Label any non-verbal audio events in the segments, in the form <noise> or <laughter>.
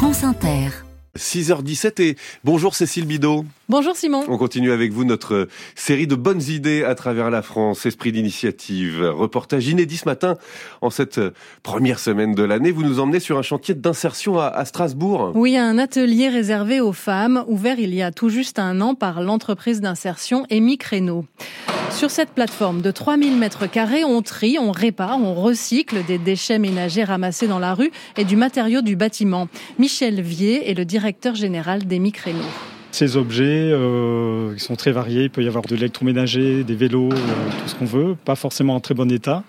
France Inter. 6h17 et bonjour Cécile Bidot. Bonjour Simon. On continue avec vous notre série de bonnes idées à travers la France, esprit d'initiative, reportage inédit ce matin en cette première semaine de l'année. Vous nous emmenez sur un chantier d'insertion à, Strasbourg. Oui, un atelier réservé aux femmes, ouvert il y a tout juste un an par l'entreprise d'insertion Amy Créneau. Sur cette plateforme de 3000 mètres carrés, on trie, on répare, on recycle des déchets ménagers ramassés dans la rue et du matériau du bâtiment. Michel Vier est le directeur général des Créneau. Ces objets euh, sont très variés. Il peut y avoir de l'électroménager, des vélos, euh, tout ce qu'on veut, pas forcément en très bon état.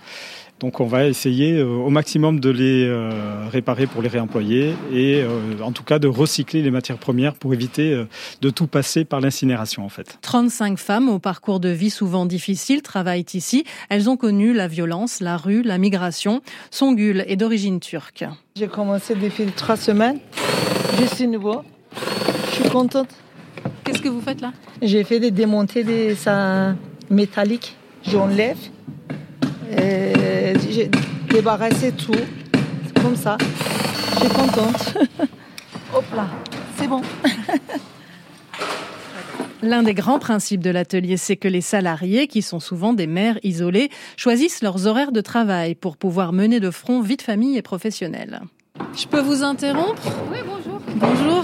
Donc on va essayer euh, au maximum de les euh, réparer pour les réemployer et euh, en tout cas de recycler les matières premières pour éviter de tout passer par l'incinération en fait. 35 femmes au parcours de vie souvent difficile travaillent ici. Elles ont connu la violence, la rue, la migration. Songul est d'origine turque. J'ai commencé depuis trois semaines. Je suis nouveau. Je suis contente. Qu'est-ce que vous faites là? J'ai fait des démontées des ça métalliques. J'enlève j'ai débarrassé tout. comme ça. Je suis contente. <laughs> Hop là, c'est bon. <laughs> L'un des grands principes de l'atelier, c'est que les salariés, qui sont souvent des mères isolées, choisissent leurs horaires de travail pour pouvoir mener de front vie de famille et professionnelle. Je peux vous interrompre? Oui, bonjour. Bonjour.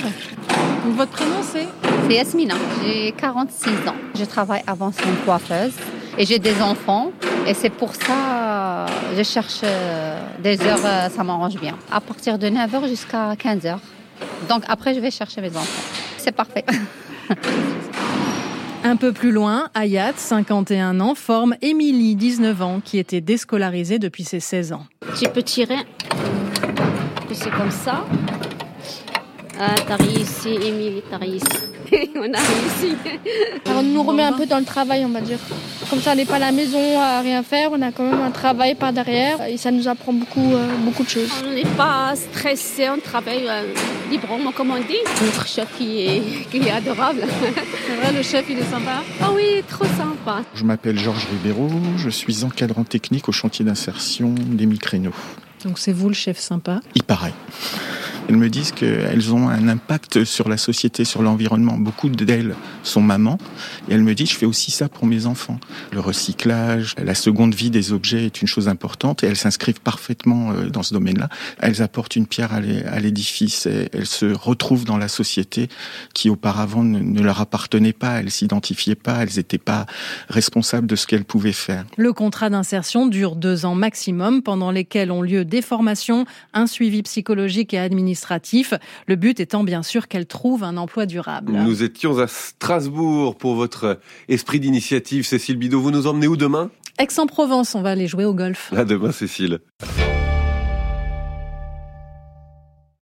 votre prénom c'est? C'est Yasmina, j'ai 46 ans. Je travaille avant une coiffeuse et j'ai des enfants. Et c'est pour ça je cherche euh, des heures, euh, ça m'arrange bien. À partir de 9h jusqu'à 15h. Donc après, je vais chercher mes enfants. C'est parfait. Un peu plus loin, Ayat, 51 ans, forme Émilie, 19 ans, qui était déscolarisée depuis ses 16 ans. Tu peux tirer. C'est comme ça. Ah, t'as réussi, Émilie, t'as réussi. <laughs> on a réussi. on nous remet un peu dans le travail, on va dire. Comme ça, on n'est pas à la maison à rien faire, on a quand même un travail par derrière et ça nous apprend beaucoup, euh, beaucoup de choses. On n'est pas stressé, on travaille euh, librement, comme on dit. Notre chef qui est, <laughs> qui est adorable. C'est vrai, le chef, il est sympa Ah oui, trop sympa. Je m'appelle Georges Ribeiro, je suis encadrant technique au chantier d'insertion des Micréneaux. Donc c'est vous le chef sympa Il paraît. Elles me disent qu'elles ont un impact sur la société, sur l'environnement. Beaucoup d'elles sont mamans. Et elles me disent, je fais aussi ça pour mes enfants. Le recyclage, la seconde vie des objets est une chose importante et elles s'inscrivent parfaitement euh, dans ce domaine-là. Elles apportent une pierre à l'édifice et elles se retrouvent dans la société qui auparavant ne leur appartenait pas. Elles s'identifiaient pas. Elles n'étaient pas responsables de ce qu'elles pouvaient faire. Le contrat d'insertion dure deux ans maximum pendant lesquels ont lieu des formations, un suivi psychologique et administratif le but étant bien sûr qu'elle trouve un emploi durable. Nous étions à Strasbourg pour votre esprit d'initiative. Cécile Bidot, vous nous emmenez où demain? Aix-en-Provence, on va aller jouer au golf. À demain, Cécile.